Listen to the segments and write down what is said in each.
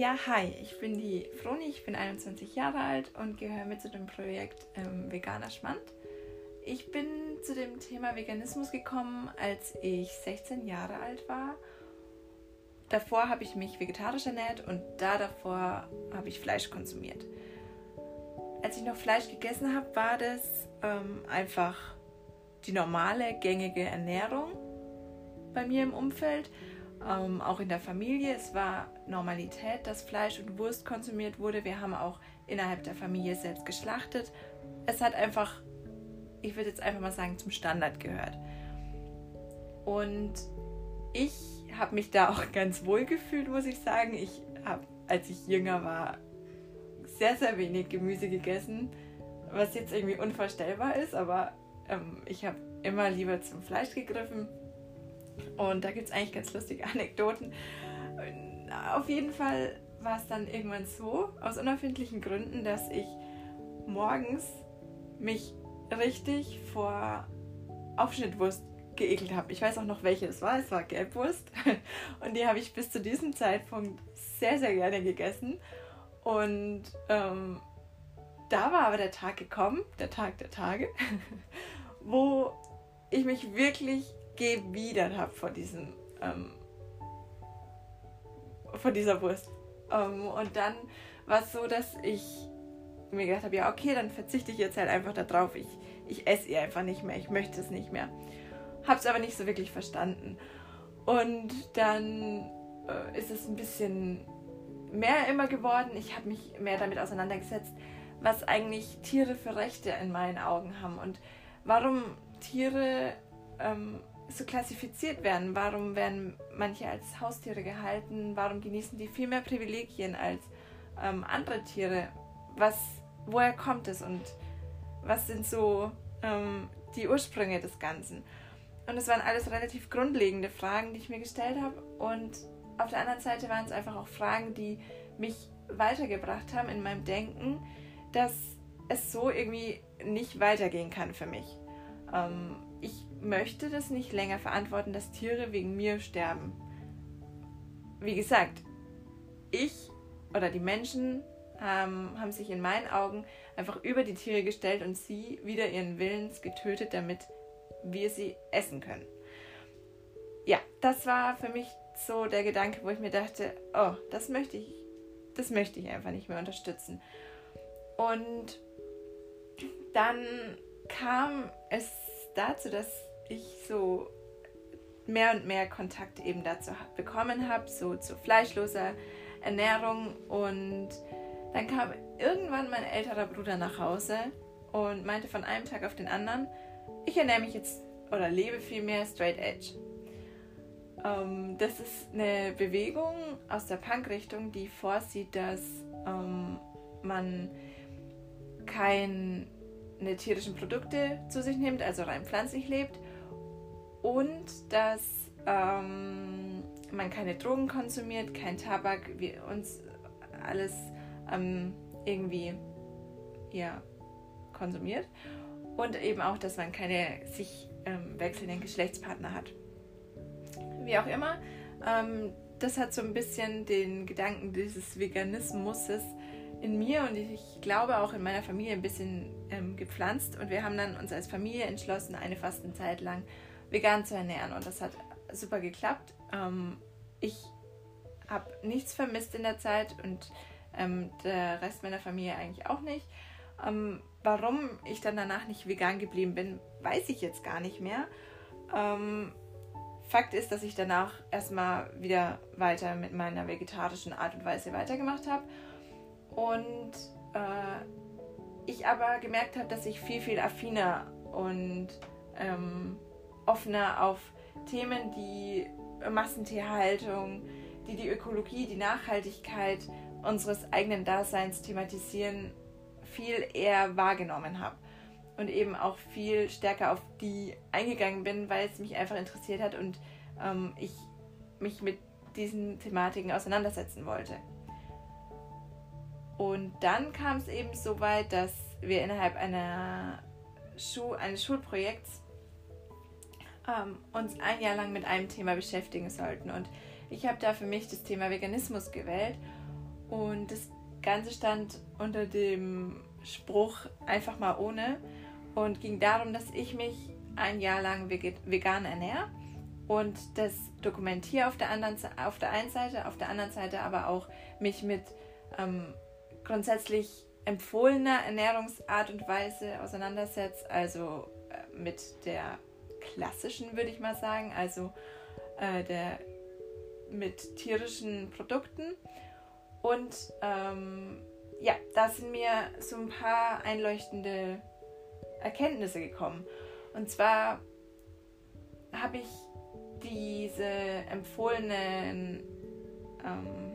Ja, hi, ich bin die Froni, ich bin 21 Jahre alt und gehöre mit zu dem Projekt ähm, Veganer Schmand. Ich bin zu dem Thema Veganismus gekommen, als ich 16 Jahre alt war. Davor habe ich mich vegetarisch ernährt und da davor habe ich Fleisch konsumiert. Als ich noch Fleisch gegessen habe, war das ähm, einfach die normale, gängige Ernährung bei mir im Umfeld ähm, auch in der Familie. Es war Normalität, dass Fleisch und Wurst konsumiert wurde. Wir haben auch innerhalb der Familie selbst geschlachtet. Es hat einfach, ich würde jetzt einfach mal sagen, zum Standard gehört. Und ich habe mich da auch ganz wohl gefühlt, muss ich sagen. Ich habe, als ich jünger war, sehr, sehr wenig Gemüse gegessen, was jetzt irgendwie unvorstellbar ist, aber ähm, ich habe immer lieber zum Fleisch gegriffen und da gibt es eigentlich ganz lustige Anekdoten. Auf jeden Fall war es dann irgendwann so, aus unerfindlichen Gründen, dass ich morgens mich richtig vor Aufschnittwurst geekelt habe. Ich weiß auch noch, welche es war. Es war Gelbwurst. Und die habe ich bis zu diesem Zeitpunkt sehr, sehr gerne gegessen. Und ähm, da war aber der Tag gekommen, der Tag der Tage, wo ich mich wirklich gewidert habe vor diesem ähm, vor dieser Wurst. Ähm, und dann war es so, dass ich mir gedacht habe, ja okay, dann verzichte ich jetzt halt einfach darauf. Ich, ich esse ihr einfach nicht mehr, ich möchte es nicht mehr. Habe es aber nicht so wirklich verstanden. Und dann äh, ist es ein bisschen mehr immer geworden. Ich habe mich mehr damit auseinandergesetzt, was eigentlich Tiere für Rechte in meinen Augen haben und warum Tiere ähm, so klassifiziert werden. Warum werden manche als Haustiere gehalten? Warum genießen die viel mehr Privilegien als ähm, andere Tiere? Was, woher kommt es und was sind so ähm, die Ursprünge des Ganzen? Und es waren alles relativ grundlegende Fragen, die ich mir gestellt habe. Und auf der anderen Seite waren es einfach auch Fragen, die mich weitergebracht haben in meinem Denken, dass es so irgendwie nicht weitergehen kann für mich. Ähm, ich möchte das nicht länger verantworten, dass Tiere wegen mir sterben. Wie gesagt, ich oder die Menschen ähm, haben sich in meinen Augen einfach über die Tiere gestellt und sie wieder ihren Willens getötet, damit wir sie essen können. Ja, das war für mich so der Gedanke, wo ich mir dachte, oh, das möchte ich, das möchte ich einfach nicht mehr unterstützen. Und dann kam es dazu, dass ich so mehr und mehr Kontakt eben dazu bekommen habe, so zu fleischloser Ernährung. Und dann kam irgendwann mein älterer Bruder nach Hause und meinte von einem Tag auf den anderen, ich ernähre mich jetzt oder lebe vielmehr straight edge. Ähm, das ist eine Bewegung aus der Punk-Richtung, die vorsieht, dass ähm, man keine tierischen Produkte zu sich nimmt, also rein pflanzlich lebt und dass ähm, man keine Drogen konsumiert, kein Tabak, wir uns alles ähm, irgendwie ja, konsumiert und eben auch, dass man keine sich ähm, wechselnden Geschlechtspartner hat. Wie auch immer, ähm, das hat so ein bisschen den Gedanken dieses Veganismuses in mir und ich glaube auch in meiner Familie ein bisschen ähm, gepflanzt und wir haben dann uns als Familie entschlossen, eine Fastenzeit lang vegan zu ernähren und das hat super geklappt. Ähm, ich habe nichts vermisst in der Zeit und ähm, der Rest meiner Familie eigentlich auch nicht. Ähm, warum ich dann danach nicht vegan geblieben bin, weiß ich jetzt gar nicht mehr. Ähm, Fakt ist, dass ich danach erstmal wieder weiter mit meiner vegetarischen Art und Weise weitergemacht habe und äh, ich aber gemerkt habe, dass ich viel, viel affiner und ähm, offener auf Themen, die Massentierhaltung, die die Ökologie, die Nachhaltigkeit unseres eigenen Daseins thematisieren, viel eher wahrgenommen habe und eben auch viel stärker auf die eingegangen bin, weil es mich einfach interessiert hat und ähm, ich mich mit diesen Thematiken auseinandersetzen wollte. Und dann kam es eben so weit, dass wir innerhalb einer Schu eines Schulprojekts ähm, uns ein Jahr lang mit einem Thema beschäftigen sollten. Und ich habe da für mich das Thema Veganismus gewählt. Und das Ganze stand unter dem Spruch einfach mal ohne und ging darum, dass ich mich ein Jahr lang vegan ernähre und das dokumentiere auf der, anderen, auf der einen Seite, auf der anderen Seite aber auch mich mit ähm, grundsätzlich empfohlener Ernährungsart und Weise auseinandersetze, also äh, mit der klassischen, würde ich mal sagen, also äh, der mit tierischen Produkten. Und ähm, ja, da sind mir so ein paar einleuchtende Erkenntnisse gekommen. Und zwar habe ich diese empfohlenen ähm,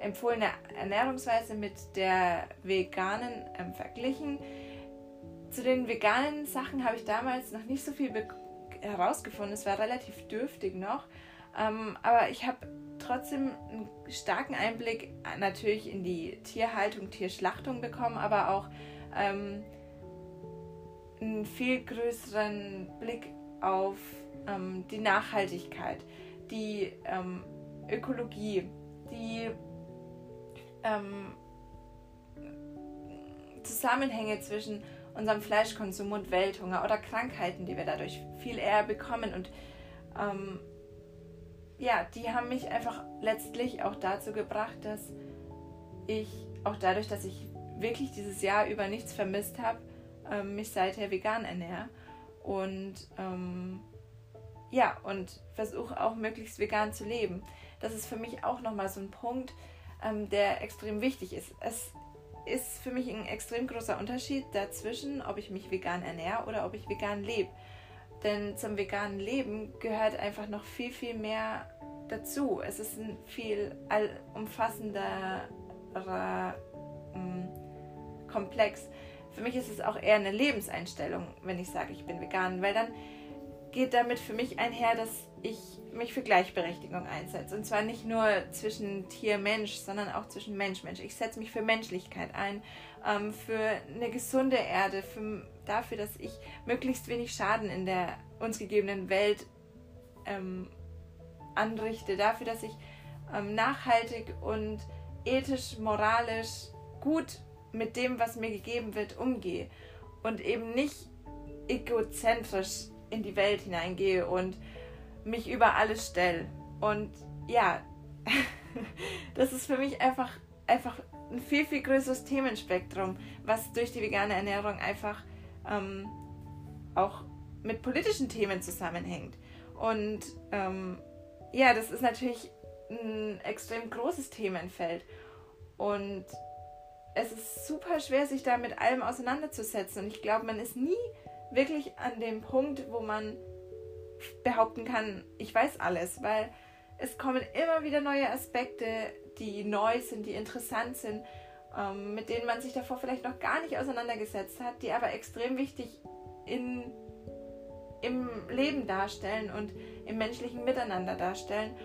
empfohlene Ernährungsweise mit der veganen ähm, verglichen. Zu den veganen Sachen habe ich damals noch nicht so viel herausgefunden. Es war relativ dürftig noch. Ähm, aber ich habe trotzdem einen starken Einblick natürlich in die Tierhaltung, Tierschlachtung bekommen, aber auch ähm, einen viel größeren Blick auf ähm, die Nachhaltigkeit, die ähm, Ökologie, die ähm, Zusammenhänge zwischen unserem Fleischkonsum und Welthunger oder Krankheiten, die wir dadurch viel eher bekommen. Und ähm, ja, die haben mich einfach letztlich auch dazu gebracht, dass ich auch dadurch, dass ich wirklich dieses Jahr über nichts vermisst habe, ähm, mich seither vegan ernähre. Und ähm, ja, und versuche auch möglichst vegan zu leben. Das ist für mich auch nochmal so ein Punkt, ähm, der extrem wichtig ist. Es ist für mich ein extrem großer Unterschied dazwischen, ob ich mich vegan ernähre oder ob ich vegan lebe. Denn zum veganen Leben gehört einfach noch viel, viel mehr dazu. Es ist ein viel allumfassenderer ähm, Komplex. Für mich ist es auch eher eine Lebenseinstellung, wenn ich sage, ich bin vegan, weil dann geht damit für mich einher, dass ich mich für Gleichberechtigung einsetze. Und zwar nicht nur zwischen Tier-Mensch, sondern auch zwischen Mensch-Mensch. Ich setze mich für Menschlichkeit ein, ähm, für eine gesunde Erde, für, dafür, dass ich möglichst wenig Schaden in der uns gegebenen Welt ähm, anrichte, dafür, dass ich ähm, nachhaltig und ethisch, moralisch gut mit dem, was mir gegeben wird, umgehe und eben nicht egozentrisch in die Welt hineingehe und mich über alles stelle. Und ja, das ist für mich einfach, einfach ein viel, viel größeres Themenspektrum, was durch die vegane Ernährung einfach ähm, auch mit politischen Themen zusammenhängt. Und ähm, ja, das ist natürlich ein extrem großes Themenfeld. Und es ist super schwer, sich da mit allem auseinanderzusetzen. Und ich glaube, man ist nie wirklich an dem Punkt, wo man behaupten kann, ich weiß alles, weil es kommen immer wieder neue Aspekte, die neu sind, die interessant sind, ähm, mit denen man sich davor vielleicht noch gar nicht auseinandergesetzt hat, die aber extrem wichtig in, im Leben darstellen und im menschlichen Miteinander darstellen.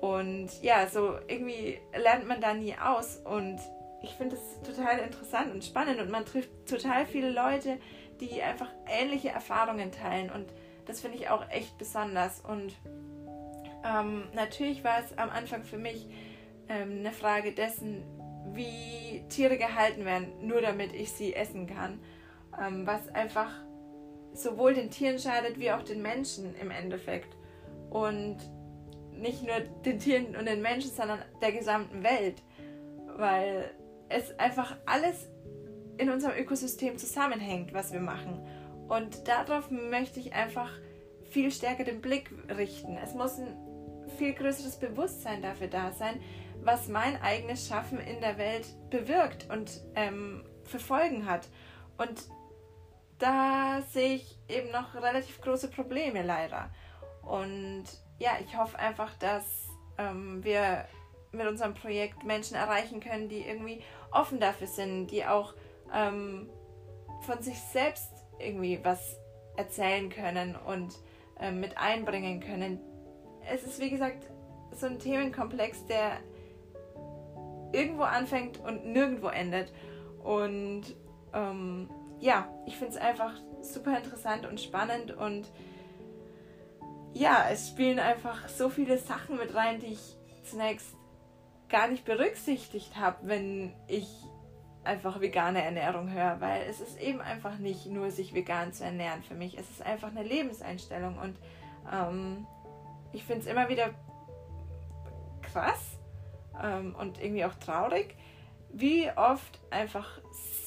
Und ja, so irgendwie lernt man da nie aus und ich finde es total interessant und spannend und man trifft total viele Leute, die einfach ähnliche Erfahrungen teilen und das finde ich auch echt besonders. Und ähm, natürlich war es am Anfang für mich ähm, eine Frage dessen, wie Tiere gehalten werden, nur damit ich sie essen kann. Ähm, was einfach sowohl den Tieren schadet wie auch den Menschen im Endeffekt. Und nicht nur den Tieren und den Menschen, sondern der gesamten Welt. Weil es einfach alles in unserem Ökosystem zusammenhängt, was wir machen. Und darauf möchte ich einfach viel stärker den Blick richten. Es muss ein viel größeres Bewusstsein dafür da sein, was mein eigenes Schaffen in der Welt bewirkt und ähm, für Folgen hat. Und da sehe ich eben noch relativ große Probleme leider. Und ja, ich hoffe einfach, dass ähm, wir mit unserem Projekt Menschen erreichen können, die irgendwie offen dafür sind, die auch ähm, von sich selbst irgendwie was erzählen können und ähm, mit einbringen können. Es ist wie gesagt so ein Themenkomplex, der irgendwo anfängt und nirgendwo endet. Und ähm, ja, ich finde es einfach super interessant und spannend und ja, es spielen einfach so viele Sachen mit rein, die ich zunächst gar nicht berücksichtigt habe, wenn ich einfach vegane Ernährung höre, weil es ist eben einfach nicht nur sich vegan zu ernähren für mich, es ist einfach eine Lebenseinstellung und ähm, ich finde es immer wieder krass ähm, und irgendwie auch traurig, wie oft einfach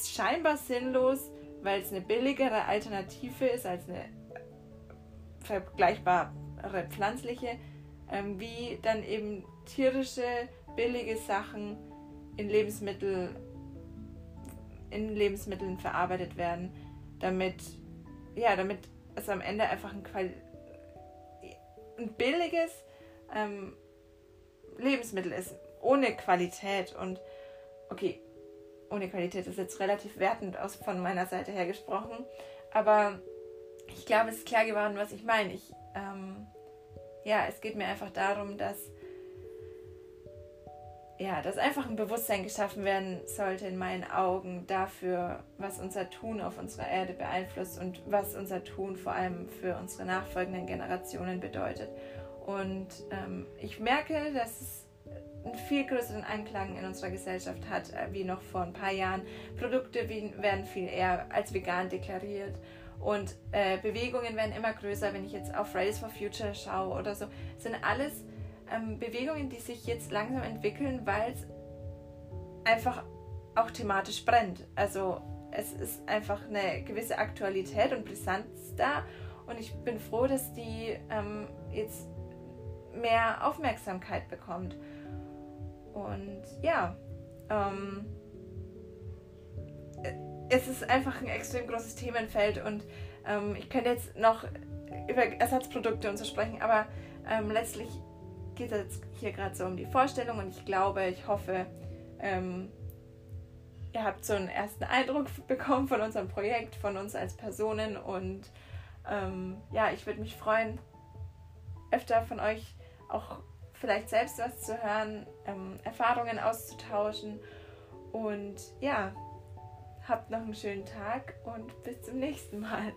scheinbar sinnlos, weil es eine billigere Alternative ist als eine vergleichbare pflanzliche, ähm, wie dann eben tierische billige Sachen in Lebensmittel in Lebensmitteln verarbeitet werden, damit ja, damit es am Ende einfach ein, Quali ein billiges ähm, Lebensmittel ist, ohne Qualität und okay, ohne Qualität ist jetzt relativ wertend aus von meiner Seite her gesprochen, aber ich glaube, es ist klar geworden, was ich meine. Ich, ähm, ja, es geht mir einfach darum, dass ja, dass einfach ein Bewusstsein geschaffen werden sollte in meinen Augen dafür, was unser Tun auf unserer Erde beeinflusst und was unser Tun vor allem für unsere nachfolgenden Generationen bedeutet. Und ähm, ich merke, dass es einen viel größeren Anklang in unserer Gesellschaft hat, äh, wie noch vor ein paar Jahren. Produkte werden viel eher als vegan deklariert und äh, Bewegungen werden immer größer. Wenn ich jetzt auf Fridays for Future schaue oder so, sind alles ähm, Bewegungen, die sich jetzt langsam entwickeln, weil es einfach auch thematisch brennt. Also es ist einfach eine gewisse Aktualität und Brisanz da und ich bin froh, dass die ähm, jetzt mehr Aufmerksamkeit bekommt. Und ja, ähm, es ist einfach ein extrem großes Themenfeld und ähm, ich könnte jetzt noch über Ersatzprodukte und so sprechen, aber ähm, letztlich geht jetzt hier gerade so um die Vorstellung und ich glaube, ich hoffe, ähm, ihr habt so einen ersten Eindruck bekommen von unserem Projekt, von uns als Personen und ähm, ja, ich würde mich freuen, öfter von euch auch vielleicht selbst was zu hören, ähm, Erfahrungen auszutauschen und ja, habt noch einen schönen Tag und bis zum nächsten Mal.